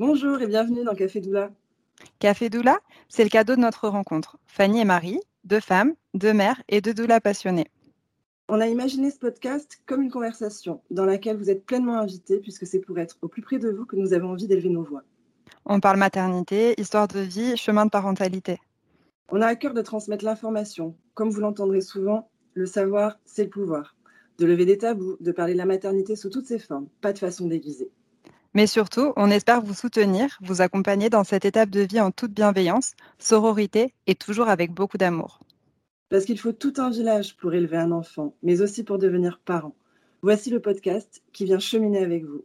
Bonjour et bienvenue dans Café Doula. Café Doula, c'est le cadeau de notre rencontre. Fanny et Marie, deux femmes, deux mères et deux doulas passionnées. On a imaginé ce podcast comme une conversation dans laquelle vous êtes pleinement invités puisque c'est pour être au plus près de vous que nous avons envie d'élever nos voix. On parle maternité, histoire de vie, chemin de parentalité. On a à cœur de transmettre l'information. Comme vous l'entendrez souvent, le savoir, c'est le pouvoir. De lever des tabous, de parler de la maternité sous toutes ses formes, pas de façon déguisée. Mais surtout, on espère vous soutenir, vous accompagner dans cette étape de vie en toute bienveillance, sororité et toujours avec beaucoup d'amour. Parce qu'il faut tout un village pour élever un enfant, mais aussi pour devenir parent. Voici le podcast qui vient cheminer avec vous.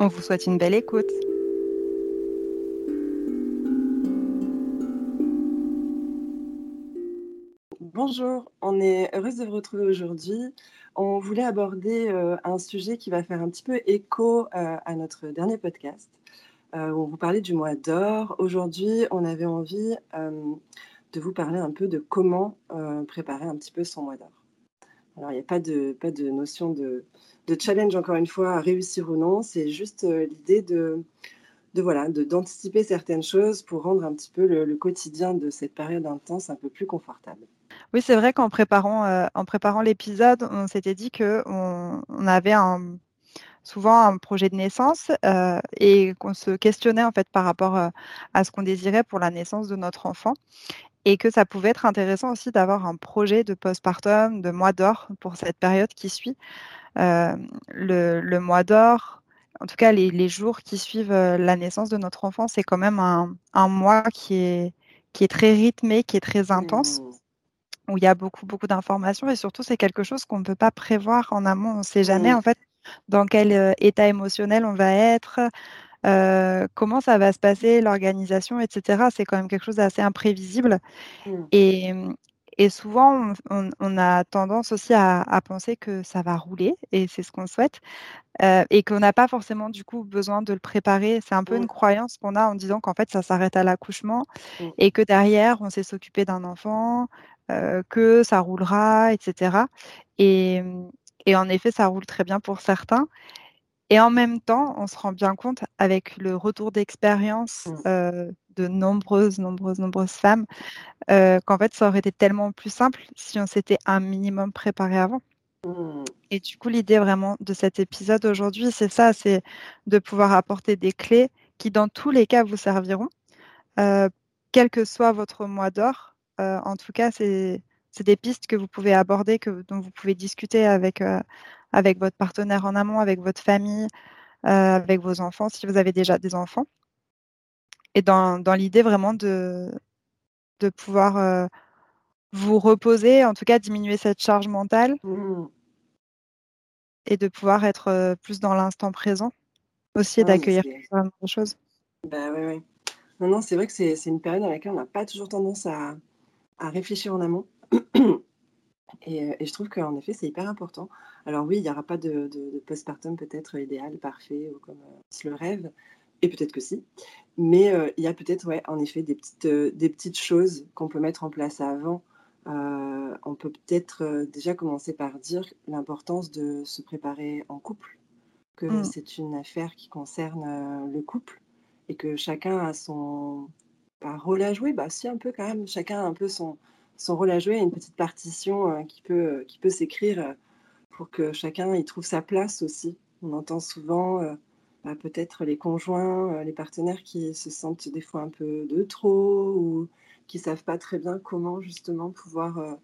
On vous souhaite une belle écoute. Bonjour, on est heureuse de vous retrouver aujourd'hui on voulait aborder euh, un sujet qui va faire un petit peu écho euh, à notre dernier podcast, euh, où on vous parlait du mois d'or. Aujourd'hui, on avait envie de vous parler un peu de comment préparer un petit peu son mois d'or. Alors, il n'y a pas de, notion de, challenge, encore une fois, à réussir ou non. C'est juste l'idée de, de voilà, d'anticiper certaines choses pour rendre un petit peu le quotidien de cette période intense un peu plus confortable. Oui, c'est vrai qu'en préparant, euh, en préparant l'épisode, on s'était dit qu'on on avait un, souvent un projet de naissance euh, et qu'on se questionnait en fait par rapport euh, à ce qu'on désirait pour la naissance de notre enfant et que ça pouvait être intéressant aussi d'avoir un projet de postpartum, de mois d'or pour cette période qui suit. le, mois d'or, en tout cas les, jours qui suivent la naissance de notre enfant, c'est quand même un, un, mois qui est, qui est très rythmé, qui est très intense. Mmh où il y a beaucoup, beaucoup d'informations et surtout, c'est quelque chose qu'on ne peut pas prévoir en amont. On ne sait jamais, en fait, dans quel euh, état émotionnel on va être, euh, comment ça va se passer, l'organisation, etc. C'est quand même quelque chose d'assez imprévisible. Mmh. Et, et, souvent, on, a tendance aussi à, penser que ça va rouler, et c'est ce qu'on souhaite, euh, et qu'on n'a pas forcément du coup besoin de le préparer. C'est un peu une mmh. croyance qu'on a en disant qu'en fait, ça s'arrête à l'accouchement, mmh. et que derrière, on sait s'occuper d'un enfant, que ça roulera, etc. Et, et, en effet, ça roule très bien pour certains. Et en même temps, on se rend bien compte avec le retour d'expérience mmh. euh, de nombreuses, nombreuses, nombreuses femmes euh, qu'en fait, ça aurait été tellement plus simple si on s'était un minimum préparé avant. Mmh. Et du coup, l'idée vraiment de cet épisode aujourd'hui, c'est ça, c'est de pouvoir apporter des clés qui, dans tous les cas, vous serviront, quel que soit votre mois d'or, euh, en tout cas, c'est des pistes que vous pouvez aborder, que, dont vous pouvez discuter avec, euh, avec votre partenaire en amont, avec votre famille, euh, avec vos enfants, si vous avez déjà des enfants. Et dans, dans l'idée vraiment de, de pouvoir vous reposer, en tout cas diminuer cette charge mentale mmh. et de pouvoir être plus dans l'instant présent aussi et d'accueillir plein de choses. Bah, oui, oui. Non, non, c'est vrai que c'est une période dans laquelle on n'a pas toujours tendance à, à réfléchir en amont. Euh, et, je trouve qu'en effet, c'est hyper important. Alors oui, il n'y aura pas de, postpartum peut-être idéal, parfait, ou comme euh, se le rêve, et peut-être que si. Mais euh, il y a peut-être, ouais, en effet, des petites, des petites choses qu'on peut mettre en place avant. on peut peut-être déjà commencer par dire l'importance de se préparer en couple, que mmh. c'est une affaire qui concerne le couple et que chacun a son, rôle à jouer, bah si un peu quand même, chacun a un peu son, son rôle à jouer, une petite partition euh, qui peut, euh, qui peut s'écrire euh, pour que chacun y trouve sa place aussi. On entend souvent bah, peut-être les conjoints, les partenaires qui se sentent des fois un peu de trop ou qui savent pas très bien comment justement pouvoir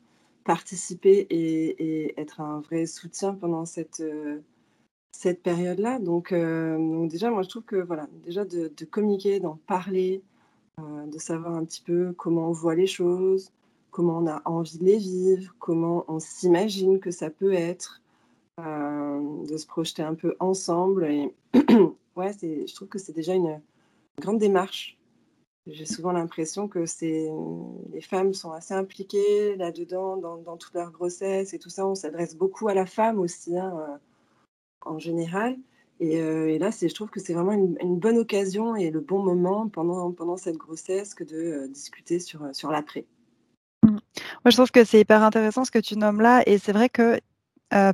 participer et, être un vrai soutien pendant cette, cette période-là. Donc, déjà, moi je trouve que voilà, déjà de, communiquer, d'en parler, de savoir un petit peu comment on voit les choses, comment on a envie de les vivre, comment on s'imagine que ça peut être, euh, de se projeter un peu ensemble. Et ouais, je trouve que c'est déjà une grande démarche. J'ai souvent l'impression que les femmes sont assez impliquées là-dedans, dans, toute leur grossesse et tout ça. On s'adresse beaucoup à la femme aussi, hein, euh, en général. Euh, et, là, je trouve que c'est vraiment une, bonne occasion et le bon moment pendant, pendant cette grossesse que de euh, discuter sur, euh, sur l'après. Mmh. Moi, je trouve que c'est hyper intéressant ce que tu nommes là. Et c'est vrai que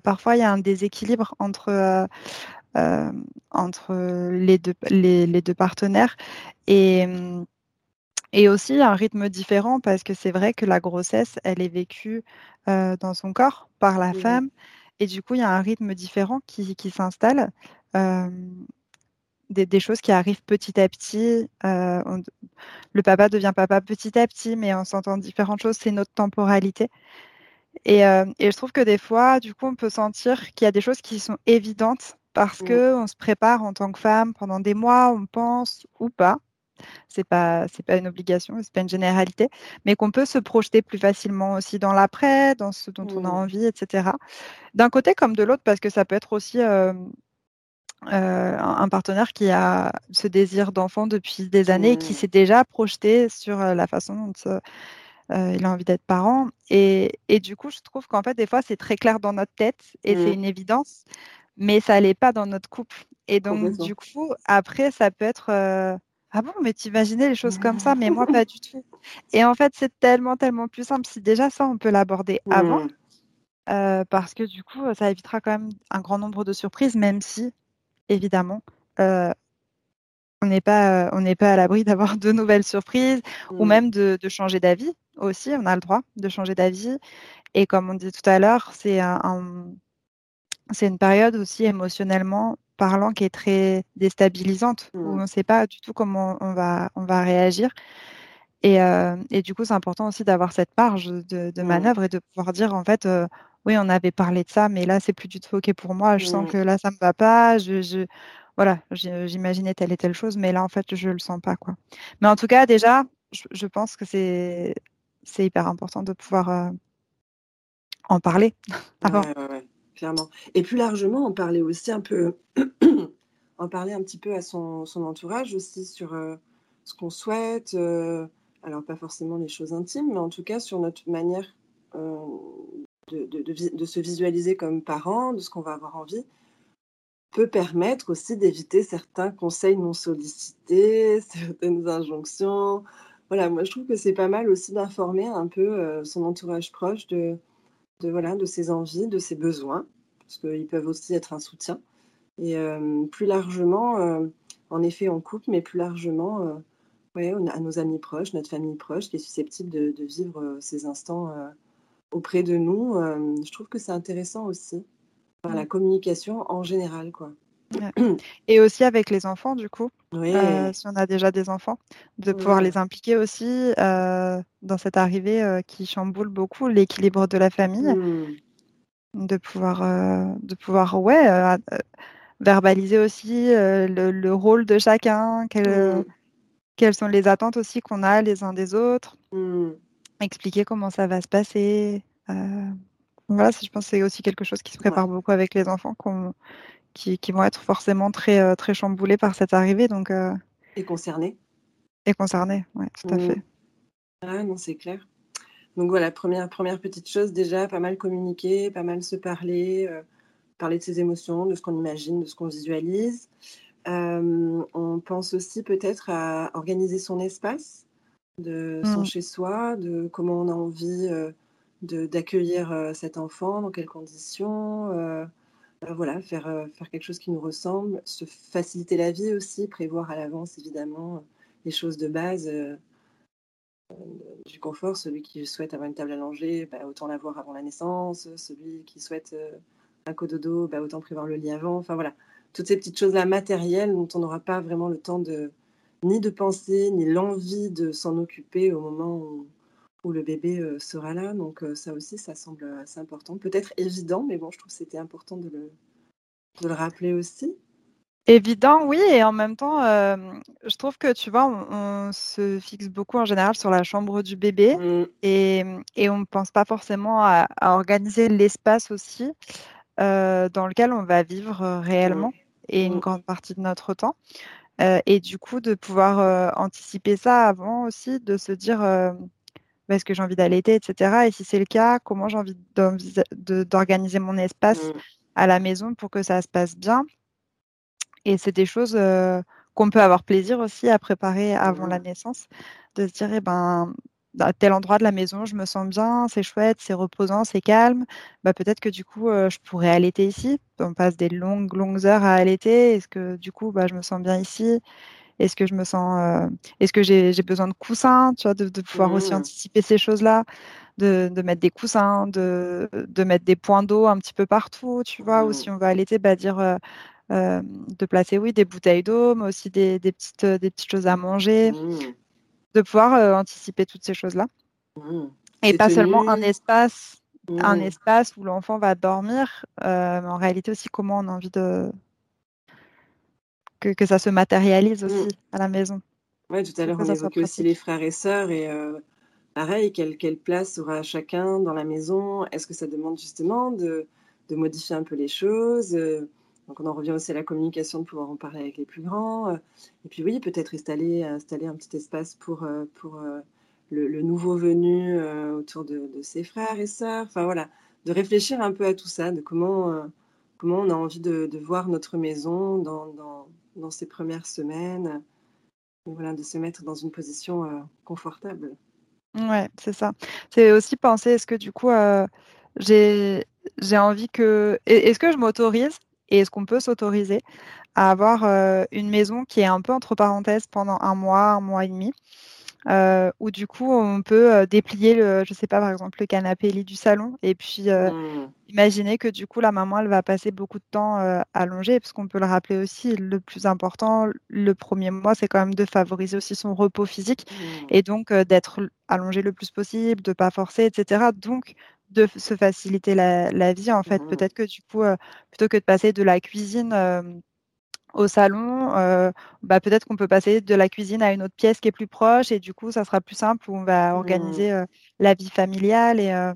parfois, il y a un déséquilibre entre entre les deux, les, les, deux partenaires. Et, et aussi un rythme différent parce que c'est vrai que la grossesse, elle est vécue dans son corps par la femme. Et du coup, il y a un rythme différent qui, qui s'installe. Des, des, choses qui arrivent petit à petit. le papa devient papa petit à petit, mais on s'entend différentes choses. C'est notre temporalité. Et, et, je trouve que des fois, du coup, on peut sentir qu'il y a des choses qui sont évidentes parce mmh. que on se prépare en tant que femme pendant des mois, on pense ou pas c'est pas c'est pas une obligation, c'est pas une généralité, mais qu'on peut se projeter plus facilement aussi dans l'après, dans ce dont on a mmh. envie, etc. D'un côté comme de l'autre, parce que ça peut être aussi euh, euh, un partenaire qui a ce désir d'enfant depuis des années, et qui mmh. s'est déjà projeté sur euh, la façon dont il a envie d'être parent. Et, et, du coup, je trouve qu'en fait, des fois, c'est très clair dans notre tête et c'est mmh. une évidence, mais ça n'est pas dans notre couple. Et donc, du coup, après, ça peut être ah bon, mais t'imaginais les choses comme ça, mais moi pas du tout. Et en fait, c'est tellement, tellement plus simple. Si déjà ça, on peut l'aborder avant, euh, parce que du coup, ça évitera quand même un grand nombre de surprises, même si, évidemment, euh, on n'est pas, on n'est pas à l'abri d'avoir de nouvelles surprises ou même de, changer d'avis aussi. On a le droit de changer d'avis. Et comme on dit tout à l'heure, c'est un, c'est une période aussi émotionnellement parlant qui est très déstabilisante, où mmh. on ne sait pas du tout comment on va, on va réagir. Et, euh, et du coup, c'est important aussi d'avoir cette marge de, de mmh. manœuvre et de pouvoir dire, en fait, euh, oui, on avait parlé de ça, mais là, c'est plus du tout OK pour moi. Je sens mmh. que là, ça ne me va pas. Je, je voilà, j'imaginais telle et telle chose, mais là, en fait, je ne le sens pas. Quoi. Mais en tout cas, déjà, je, je pense que c'est hyper important de pouvoir euh, en parler. Et plus largement, on parlait aussi un peu, en parler un petit peu à son, entourage aussi sur euh, ce qu'on souhaite. Euh, alors pas forcément les choses intimes, mais en tout cas sur notre manière euh, de, se visualiser comme parent, de ce qu'on va avoir envie, peut permettre aussi d'éviter certains conseils non sollicités, certaines injonctions. Voilà, moi je trouve que c'est pas mal aussi d'informer un peu son entourage proche de, de, voilà, de ses envies, de ses besoins, parce qu'ils peuvent aussi être un soutien. Et euh, plus largement, euh, en effet, en couple, mais plus largement, euh, ouais, à nos amis proches, notre famille proche, qui est susceptible de, vivre ces instants auprès de nous. je trouve que c'est intéressant aussi, par la communication en général, quoi. Et aussi avec les enfants, du coup, si on a déjà des enfants, de pouvoir les impliquer aussi dans cette arrivée qui chamboule beaucoup l'équilibre de la famille. Mmh. De pouvoir, de pouvoir ouais, verbaliser aussi le, rôle de chacun, mmh. quelles sont les attentes aussi qu'on a les uns des autres, mmh. Expliquer comment ça va se passer. voilà, je pense que c'est aussi quelque chose qui se prépare beaucoup avec les enfants, qui, qui, vont être forcément très, très chamboulés par cette arrivée. Donc, et concernés. Et concernés, oui, tout à fait. Ah non, c'est clair. Donc voilà, première, première petite chose, déjà, pas mal communiquer, pas mal se parler parler de ses émotions, de ce qu'on imagine, de ce qu'on visualise. Euh, on pense aussi peut-être à organiser son espace, de son mmh. chez-soi, de comment on a envie euh, d'accueillir euh, cet enfant, dans quelles conditions. voilà, faire, faire quelque chose qui nous ressemble, se faciliter la vie aussi, prévoir à l'avance évidemment les choses de base du confort. Celui qui souhaite avoir une table à langer, bah, autant l'avoir avant la naissance. Celui qui souhaite un cododo, bah, autant prévoir le lit avant. Enfin voilà, toutes ces petites choses-là matérielles dont on n'aura pas vraiment le temps de ni de penser, ni l'envie de s'en occuper au moment où, le bébé euh, sera là. Donc euh, ça aussi, ça semble assez important. Peut-être évident, mais bon, je trouve que c'était important de le, de le rappeler aussi. Évident, oui, et en même temps, euh, je trouve que tu vois, on, se fixe beaucoup en général sur la chambre du bébé mmh. et, et, on ne pense pas forcément à organiser l'espace aussi. Euh, dans lequel on va vivre euh, réellement et une mmh. grande partie de notre temps. Euh, et du coup, de pouvoir anticiper ça avant aussi, de se dire bah, est-ce que j'ai envie d'allaiter, etc. Et si c'est le cas, comment j'ai envie d'organiser mon espace mmh. à la maison pour que ça se passe bien. Et c'est des choses qu'on peut avoir plaisir aussi à préparer avant la mmh. naissance, de se dire, eh ben, à tel endroit de la maison, je me sens bien, c'est chouette, c'est reposant, c'est calme. Bah, peut-être que du coup, je pourrais allaiter ici. On passe des longues, longues heures à allaiter. Est-ce que du coup, bah, je me sens bien ici? Est-ce que je me sens, est-ce que j'ai besoin de coussins, tu vois, de, pouvoir aussi mmh. anticiper ces choses-là, de, mettre des coussins, de, mettre des points d'eau un petit peu partout, tu vois, ou mmh. si on va allaiter, bah, dire de placer, oui, des bouteilles d'eau, mais aussi des, petites, des petites choses à manger. Mmh de pouvoir euh, anticiper toutes ces choses-là. Mmh. Et pas seulement un espace, un mmh. espace où l'enfant va dormir, euh, mais en réalité aussi comment on a envie de que, que ça se matérialise aussi mmh. à la maison. Oui, tout à l'heure, on évoquait aussi les frères et sœurs et euh, pareil, quelle, quelle, place aura chacun dans la maison? Est-ce que ça demande justement de, de, modifier un peu les choses? Donc on en revient aussi à la communication, de pouvoir en parler avec les plus grands. Euh, et puis oui, peut-être installer, un petit espace pour, euh, pour euh, le, nouveau venu autour de, ses frères et sœurs. Enfin voilà, de réfléchir un peu à tout ça, de comment, comment on a envie de, voir notre maison dans, dans, ces premières semaines. de se mettre dans une position confortable. Ouais, c'est ça. C'est aussi penser, est-ce que du coup, j'ai envie que... Est-ce que je m'autorise et est-ce qu'on peut s'autoriser à avoir euh, une maison qui est un peu entre parenthèses pendant un mois, un mois et demi euh, où du coup on peut euh, déplier le, je sais pas par exemple le canapé lit du salon et puis mmh. imaginer que du coup la maman elle va passer beaucoup de temps allongée parce qu'on peut le rappeler aussi le plus important le premier mois c'est quand même de favoriser aussi son repos physique mmh. et donc d'être allongé le plus possible de pas forcer etc donc de se faciliter la, vie en fait. Mmh. Peut-être que du coup, euh, plutôt que de passer de la cuisine euh, au salon, euh, bah, peut-être qu'on peut passer de la cuisine à une autre pièce qui est plus proche et du coup, ça sera plus simple où on va mmh. organiser la vie familiale et,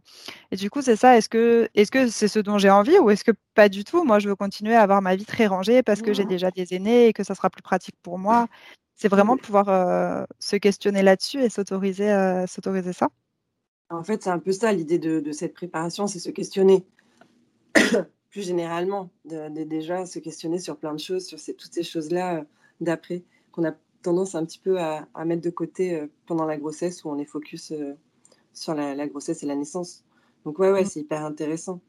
et du coup, c'est ça. Est-ce que est-ce que c'est ce dont j'ai envie ou est-ce que pas du tout? Moi, je veux continuer à avoir ma vie très rangée parce que j'ai mmh. déjà des aînés et que ça sera plus pratique pour moi. C'est vraiment pouvoir se questionner là-dessus et s'autoriser s'autoriser ça. En fait, c'est un peu ça l'idée de, cette préparation, c'est se questionner plus généralement, de, déjà se questionner sur plein de choses, sur toutes ces choses-là euh, d'après, qu'on a tendance un petit peu à, mettre de côté euh, pendant la grossesse, où on est focus euh, sur la, grossesse et la naissance. Donc ouais, ouais, mmh. c'est hyper intéressant.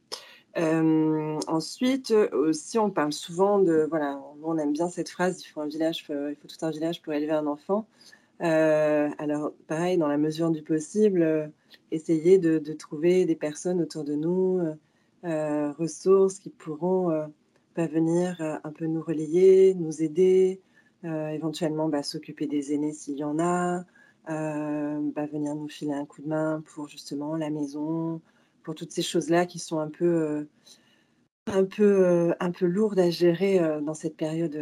ensuite, aussi, on parle souvent de, voilà, on aime bien cette phrase, il faut un village, il faut tout un village pour élever un enfant. Euh, alors, pareil, dans la mesure du possible, euh, essayer de, trouver des personnes autour de nous, euh, ressources qui pourront bah, venir un peu nous relayer, nous aider, éventuellement bah, s'occuper des aînés s'il y en a, bah, venir nous filer un coup de main pour justement la maison, pour toutes ces choses-là qui sont un peu un peu, un peu lourdes à gérer dans cette période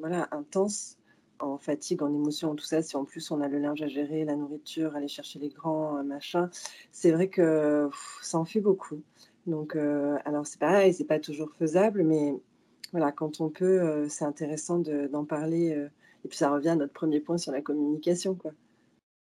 voilà, intense en fatigue, en émotion, tout ça, si en plus on a le linge à gérer, la nourriture, aller chercher les grands, euh, machin, c'est vrai que ça en fait beaucoup. Donc, euh, alors c'est pareil, c'est pas toujours faisable, mais voilà, quand on peut, euh, c'est intéressant d'en parler. et puis ça revient à notre premier point sur la communication, quoi.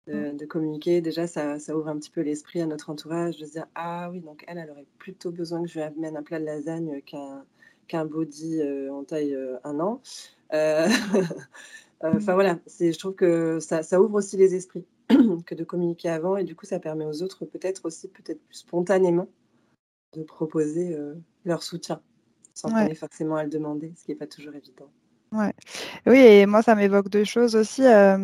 De, mmh. communiquer, déjà, ça, ça, ouvre un petit peu l'esprit à notre entourage, de se dire Ah oui, donc elle, elle aurait plutôt besoin que je lui amène un plat de lasagne qu'un qu'un body en taille un an. Euh, enfin voilà, je trouve que ça, ouvre aussi les esprits que de communiquer avant et du coup ça permet aux autres peut-être aussi, peut-être plus spontanément, de proposer euh, leur soutien sans qu'on ait forcément à le demander, ce qui n'est pas toujours évident. Ouais. Oui, et moi, ça m'évoque deux choses aussi. Euh,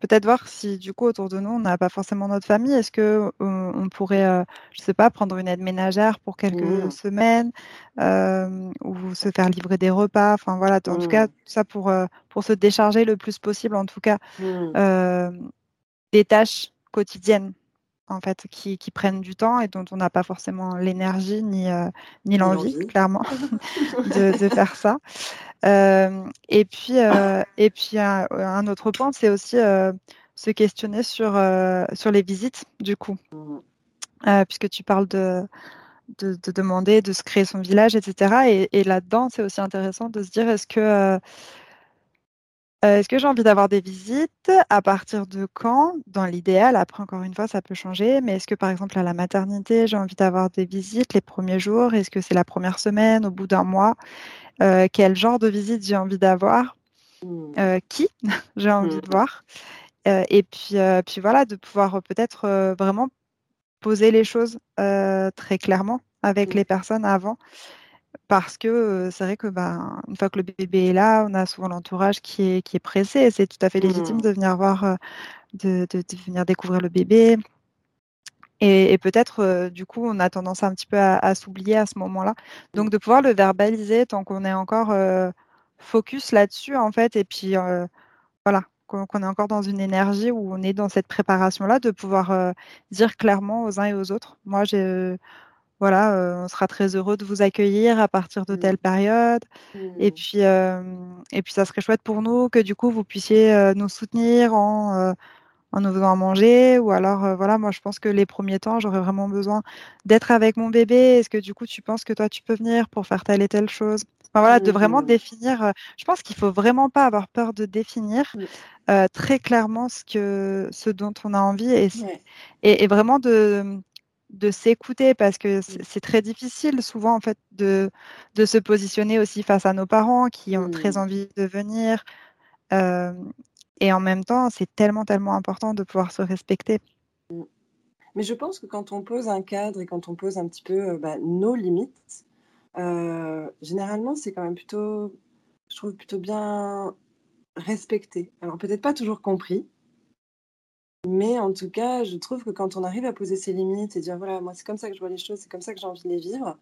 peut-être voir si, du coup, autour de nous, on n'a pas forcément notre famille. Est-ce que on pourrait, je je sais pas, prendre une aide ménagère pour quelques mmh. semaines ou se faire livrer des repas? Enfin voilà, en tout cas, mmh. tout ça pour pour se décharger le plus possible, en tout cas, mmh. des tâches quotidiennes en fait, qui, qui, prennent du temps et dont on n'a pas forcément l'énergie ni, ni l'envie, clairement, de, de, faire ça. Euh, et puis, euh, et puis un, autre point, c'est aussi euh, se questionner sur, sur les visites, du coup. Mmh. puisque tu parles de, de, demander, de se créer son village, etc. Et, là-dedans, c'est aussi intéressant de se dire est-ce que, est-ce que j'ai envie d'avoir des visites? À partir de quand? Dans l'idéal, après, encore une fois, ça peut changer. Mais est-ce que, par exemple, à la maternité, j'ai envie d'avoir des visites les premiers jours? Est-ce que c'est la première semaine, au bout d'un mois? Euh, quel genre de visite j'ai envie d'avoir, mmh. euh, qui? J'ai envie de mmh. voir. et puis, puis voilà, de pouvoir peut-être vraiment poser les choses très clairement avec les personnes avant parce que c'est vrai que bah, une fois que le bébé est là, on a souvent l'entourage qui est, qui est pressé et c'est tout à fait légitime mmh. de venir voir, de, de, venir découvrir le bébé. Et, peut-être, du coup, on a tendance un petit peu à, s'oublier à ce moment-là. Donc, de pouvoir le verbaliser tant qu'on est encore focus là-dessus, en fait, et puis voilà, qu'on est encore dans une énergie où on est dans cette préparation-là, de pouvoir dire clairement aux uns et aux autres. Moi, j'ai voilà, euh, on sera très heureux de vous accueillir à partir de telle mmh. période. Et mmh. puis, et puis, ça serait chouette pour nous que du coup vous puissiez nous soutenir en, en nous faisant manger. Ou alors, voilà, moi je pense que les premiers temps, j'aurais vraiment besoin d'être avec mon bébé. Est-ce que du coup tu penses que toi tu peux venir pour faire telle et telle chose? Enfin, voilà, de vraiment mmh. définir. je pense qu'il faut vraiment pas avoir peur de définir très clairement ce que, ce dont on a envie et, et vraiment de de s'écouter parce que mmh. c'est très difficile souvent en fait de, de se positionner aussi face à nos parents qui ont très mmh. envie de venir. et en même temps, c'est tellement, tellement important de pouvoir se respecter. Mmh. Mais je pense que quand on pose un cadre et quand on pose un petit peu bah, nos limites, généralement, c'est quand même plutôt, je trouve plutôt bien respecté. Alors peut-être pas toujours compris, mais en tout cas, je trouve que quand on arrive à poser ses limites et dire voilà, moi c'est comme ça que je vois les choses, c'est comme ça que j'ai envie de les vivre,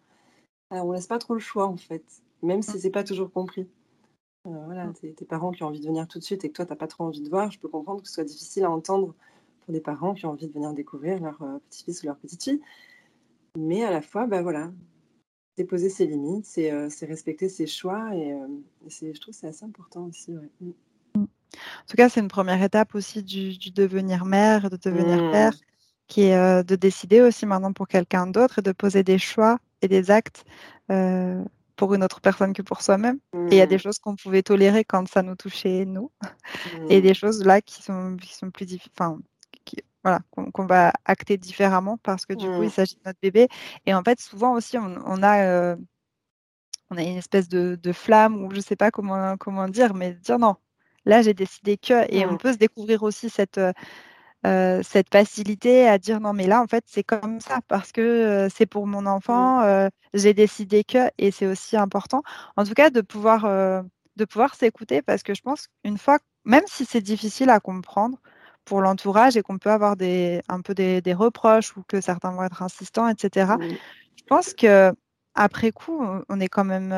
on on laisse pas trop le choix en fait, même si mmh. c'est pas toujours compris. Euh, voilà, mmh. tes, parents qui ont envie de venir tout de suite et que toi t'as pas trop envie de voir, je peux comprendre que ce soit difficile à entendre pour des parents qui ont envie de venir découvrir leur euh, petit-fils ou leur petite-fille. Mais à la fois, bah voilà, c'est poser ses limites, c'est euh, respecter ses choix et, je trouve que c'est assez important aussi. Mmh. En tout cas, c'est une première étape aussi du, devenir mère, de devenir mmh. père, qui est euh, de décider aussi maintenant pour quelqu'un d'autre et de poser des choix et des actes euh, pour une autre personne que pour soi-même. Et il y a des mmh. choses qu'on pouvait tolérer quand ça nous touchait nous, et mmh. des choses là qui sont, qui sont plus difficiles. Enfin, voilà, qu'on va acter différemment parce que du coup, il s'agit de notre bébé. Et en fait, souvent aussi, on, a, euh, on a une espèce de, de, flamme, ou je ne sais pas comment, comment dire, mais dire non, Là, j'ai décidé que, et on peut se découvrir aussi cette, euh, euh, cette facilité à dire non, mais là, en fait, c'est comme ça parce que euh, c'est pour mon enfant, j'ai décidé que, et c'est aussi important. En tout cas, de pouvoir, de pouvoir s'écouter parce que je pense qu'une fois, même si c'est difficile à comprendre, pour l'entourage et qu'on peut avoir des, un peu des, reproches ou que certains vont être insistants, etc. Je pense que après coup, on est quand même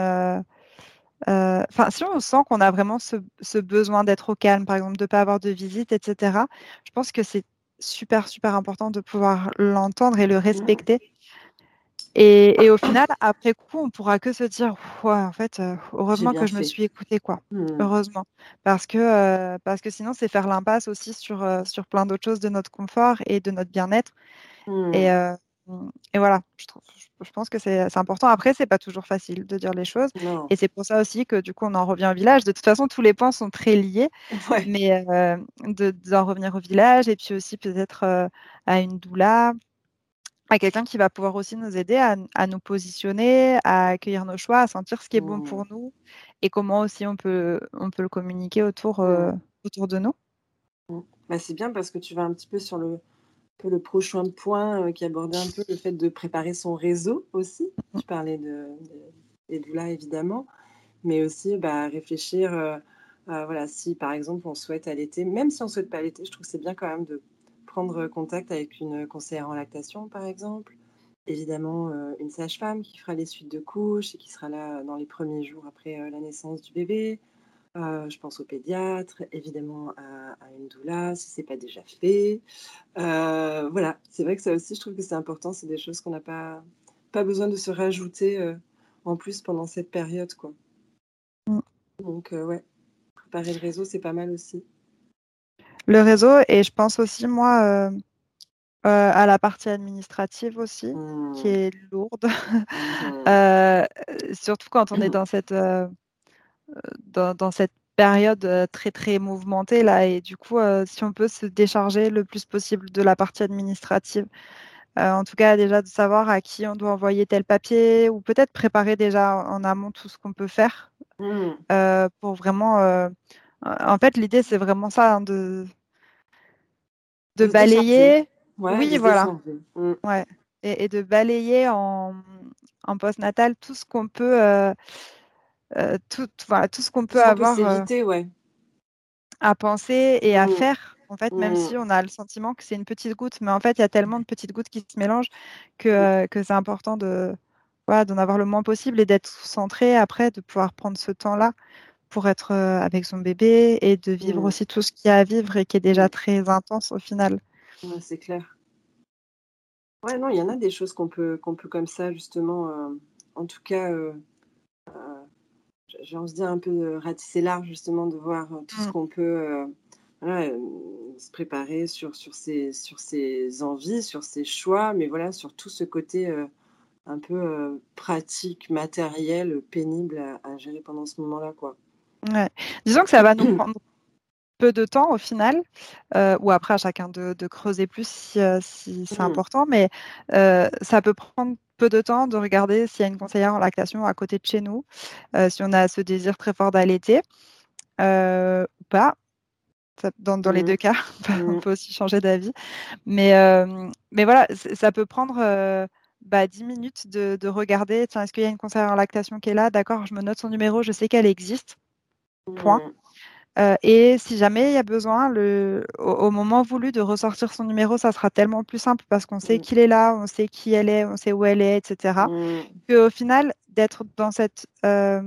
euh, enfin, si on sent qu'on a vraiment ce, besoin d'être au calme, par exemple, de ne pas avoir de visite, etc., je pense que c'est super, super important de pouvoir l'entendre et le respecter. Et, au final, après coup, on pourra que se dire, ouais, en fait, euh, heureusement que je me suis écoutée, quoi. Mmh. Heureusement. Parce que, euh, parce que sinon, c'est faire l'impasse aussi sur, sur plein d'autres choses de notre confort et de notre bien-être. Mmh. et, voilà, je trouve, je pense que c'est important. Après, c'est pas toujours facile de dire les choses. Et c'est pour ça aussi que du coup, on en revient au village. De toute façon, tous les points sont très liés. Mais euh, d'en revenir au village et puis aussi peut-être euh, à une doula, à quelqu'un qui va pouvoir aussi nous aider à, nous positionner, à accueillir nos choix, à sentir ce qui est bon pour mmh. nous et comment aussi on peut, on peut le communiquer autour, euh, mmh. autour de nous. Mmh. Bah, c'est bien parce que tu vas un petit peu sur le, le prochain point euh, qui abordait un peu le fait de préparer son réseau aussi. Tu parlais de, de, évidemment, mais aussi bah, réfléchir, euh, voilà, si par exemple on souhaite allaiter, même si on souhaite pas allaiter, je trouve que c'est bien quand même de prendre contact avec une conseillère en lactation par exemple. Évidemment, euh, une sage-femme qui fera les suites de couches et qui sera là dans les premiers jours après la naissance du bébé. Euh, je pense au pédiatre, évidemment à, une doula, si ce n'est pas déjà fait. Euh, voilà, c'est vrai que ça aussi, je trouve que c'est important. C'est des choses qu'on n'a pas, pas besoin de se rajouter euh, en plus pendant cette période. Quoi. Mm. Donc, ouais, préparer le réseau, c'est pas mal aussi. Le réseau, et je pense aussi, moi, à la partie administrative aussi, qui mmh. est lourde. Mmh. surtout quand on est dans cette dans, cette période euh, très très mouvementée là et du coup euh, si on peut se décharger le plus possible de la partie administrative euh, en tout cas déjà de savoir à qui on doit envoyer tel papier ou peut-être préparer déjà en amont tout ce qu'on peut faire mmh. pour vraiment en fait l'idée c'est vraiment ça hein, de de balayer. oui, voilà. Mm. Ouais. Et, de balayer en, en post-natal tout ce qu'on peut, tout, voilà, tout ce qu'on peut avoir ouais. à penser et à mm. faire. En fait, même si on a le sentiment que c'est une petite goutte, mais en fait, il y a tellement de petites gouttes qui se mélangent que, que c'est important de, voilà, d'en avoir le moins possible et d'être centré après, de pouvoir prendre ce temps-là pour être euh, avec son bébé et de vivre mmh. aussi tout ce qu'il y a à vivre et qui est déjà mmh. très intense au final. c'est clair. Ouais, non, il y en a des choses qu'on peut, qu'on peut comme ça, justement, euh, en tout cas, euh, j'ai envie de dire un peu ratisser large, justement, de voir tout ce mmh. qu'on peut se préparer sur, sur, ses, sur ses envies, sur ses choix, mais voilà, sur tout ce côté un peu pratique, matériel, pénible à, à, gérer pendant ce moment-là, quoi. Ouais. Disons que ça va nous prendre peu de temps au final, euh, ou après à chacun de, creuser plus si, euh, c'est mmh. important, mais euh, ça peut prendre peu de temps de regarder s'il y a une conseillère en lactation à côté de chez nous, si on a ce désir très fort d'allaiter ou pas. dans, les mmh. deux cas, on mmh. peut aussi changer d'avis. Mais, mais voilà, ça peut prendre bah, 10 minutes de, de regarder, est-ce qu'il y a une conseillère en lactation qui est là? D'accord, je me note son numéro, je sais qu'elle existe. Point. Mmh. Euh, et si jamais il y a besoin, le, au, moment voulu de ressortir son numéro, ça sera tellement plus simple parce qu'on sait mmh. qu'il est là, on sait qui elle est, on sait où elle est, etc. Mmh. Qu'au final, d'être dans cette, euh,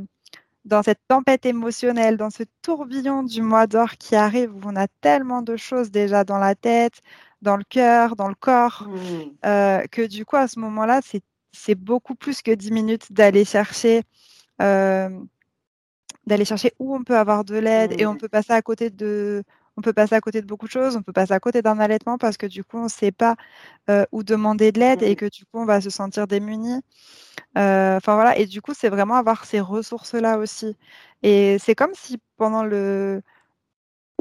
dans cette tempête émotionnelle, dans ce tourbillon du mois d'or qui arrive, où on a tellement de choses déjà dans la tête, dans le cœur, dans le corps, euh, que du coup, à ce moment-là, c'est beaucoup plus que 10 minutes d'aller chercher d'aller chercher où on peut avoir de l'aide et on peut passer à côté de on peut passer à côté de beaucoup de choses, on peut passer à côté d'un allaitement parce que du coup on ne sait pas euh, où demander de l'aide et que du coup on va se sentir démuni. Euh, enfin voilà, et du coup c'est vraiment avoir ces ressources là aussi. Et c'est comme si pendant le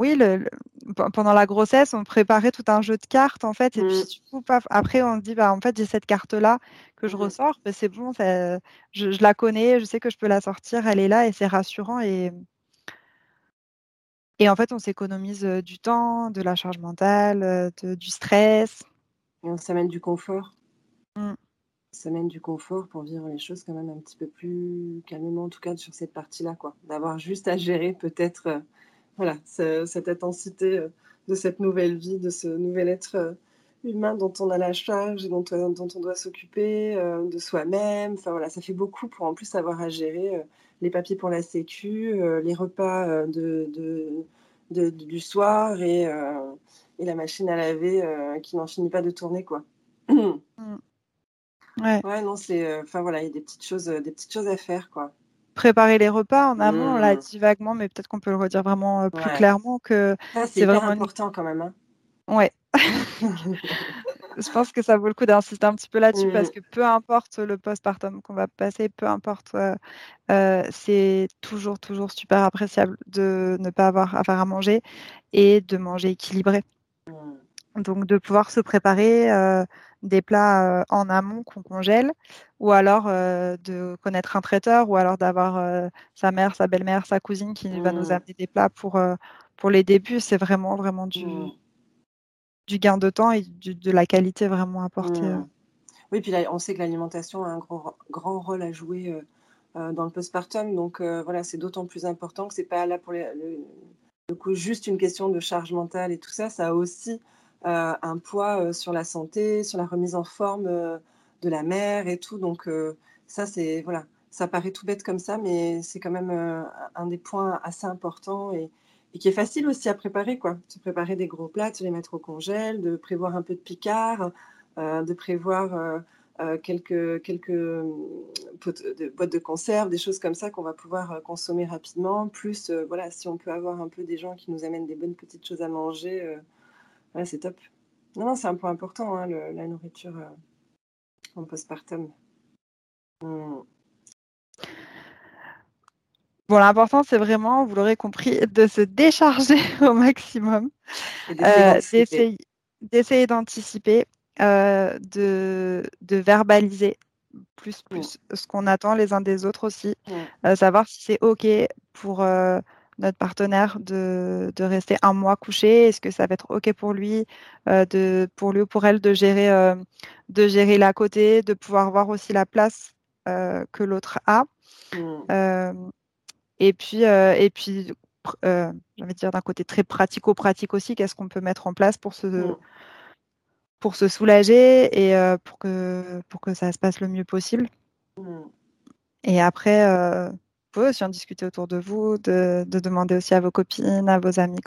oui, le, pendant la grossesse, on préparait tout un jeu de cartes en fait, et puis mmh. après on se dit bah en fait j'ai cette carte là que je mmh. ressors, mais c'est bon, je, la connais, je sais que je peux la sortir, elle est là et c'est rassurant et et en fait on s'économise du temps, de la charge mentale, du stress. Et on s'amène du confort. Mmh. Ça mène du confort pour vivre les choses quand même un petit peu plus calmement, en tout cas sur cette partie-là, quoi. D'avoir juste à gérer peut-être voilà, cette intensité euh, de cette nouvelle vie, de ce nouvel être euh, humain dont on a la charge et dont, euh, dont on doit s'occuper de soi-même. Enfin voilà, ça fait beaucoup pour en plus avoir à gérer les papiers pour la sécu, les repas de, de, du soir et, et, la machine à laver qui n'en finit pas de tourner quoi. Mm. ouais. ouais. non, c'est, enfin voilà, il y a des petites choses, des petites choses à faire quoi préparer les repas en amont, on l'a mmh. dit vaguement, mais peut-être qu'on peut le redire vraiment euh, plus clairement que c'est vraiment important quand même. Hein. Ouais. je pense que ça vaut le coup d'insister un petit peu là-dessus parce mmh. que peu importe le postpartum qu'on va passer, peu importe, euh, euh, c'est toujours, toujours super appréciable de ne pas avoir à faire à manger et de manger équilibré. Donc de pouvoir se préparer des plats en amont qu'on congèle, ou alors de connaître un traiteur, ou alors d'avoir sa mère, sa belle-mère, sa cousine qui va nous mmh. amener des plats pour, pour les débuts. C'est vraiment, vraiment du, mmh. du gain de temps et de la qualité vraiment apportée. Mmh. Oui, puis là, on sait que l'alimentation a un grand, grand rôle à jouer dans le postpartum. Donc voilà, c'est d'autant plus important que c'est pas là pour le, coup juste une question de charge mentale et tout ça. Ça a aussi euh, un poids euh, sur la santé, sur la remise en forme euh, de la mère et tout. Donc ça, c'est voilà, ça paraît tout bête comme ça, mais c'est quand même un des points assez importants et, qui est facile aussi à préparer, quoi. De préparer des gros plats, de les mettre au congèle, de prévoir un peu de picard, de prévoir quelques, quelques boîtes de conserve, des choses comme ça qu'on va pouvoir consommer rapidement. Plus, voilà, si on peut avoir un peu des gens qui nous amènent des bonnes petites choses à manger, Ouais, c'est top. Non, non, c'est un point important, hein, la nourriture euh, en postpartum. Mmh. Bon, l'important, c'est vraiment, vous l'aurez compris, de se décharger au maximum, d'essayer d'anticiper, euh, de, de, verbaliser plus, plus ce qu'on attend les uns des autres aussi, euh, savoir si c'est OK pour notre partenaire de, de, rester un mois couché? Est-ce que ça va être OK pour lui, euh, de, pour lui ou pour elle de gérer, euh, de gérer l'à côté, de pouvoir voir aussi la place euh, que l'autre a? Mmh. Et puis, et puis j'ai dire d'un côté très pratico-pratique aussi, qu'est-ce qu'on peut mettre en place pour se, mmh. pour se soulager et pour, que, pour que ça se passe le mieux possible? Mmh. Et après, pouvez aussi en discuter autour de vous, de, demander aussi à vos copines, à vos amis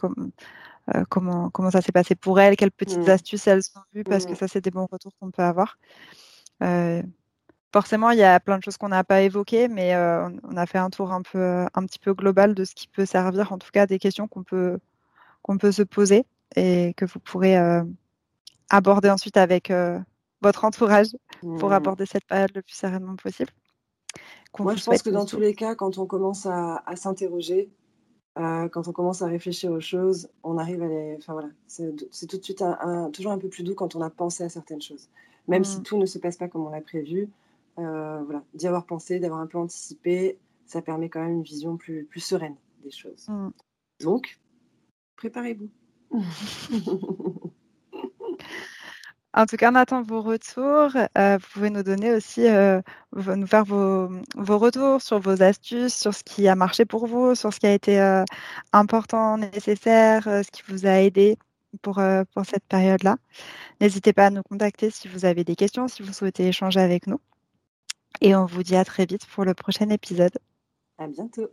euh, comment, comment ça s'est passé pour elles, quelles petites mmh. astuces elles ont vues, parce que mmh. ça, c'est des bons retours qu'on peut avoir. Euh, forcément, il y a plein de choses qu'on n'a pas évoquées, mais euh, on a fait un tour un, peu, un petit peu global de ce qui peut servir, en tout cas des questions qu'on peut, qu'on peut se poser et que vous pourrez aborder ensuite avec votre entourage pour mmh. aborder cette période le plus sereinement possible. Moi, je pense que dans tous les cas, quand on commence à, s'interroger, euh, quand on commence à réfléchir aux choses, on arrive à les. Enfin voilà, c'est tout de suite toujours un peu plus doux quand on a pensé à certaines choses. Même si mmh. tout ne se passe pas comme on l'a prévu, euh, voilà, d'y avoir pensé, d'avoir un peu anticipé, ça permet quand même une vision plus, plus sereine des choses. Mmh. Donc, préparez-vous. En tout cas, on attend vos retours. Euh, vous pouvez nous donner aussi, euh, nous faire vos, retours sur vos astuces, sur ce qui a marché pour vous, sur ce qui a été euh, important, nécessaire, ce qui vous a aidé pour, pour cette période-là. N'hésitez pas à nous contacter si vous avez des questions, si vous souhaitez échanger avec nous. Et on vous dit à très vite pour le prochain épisode. À bientôt.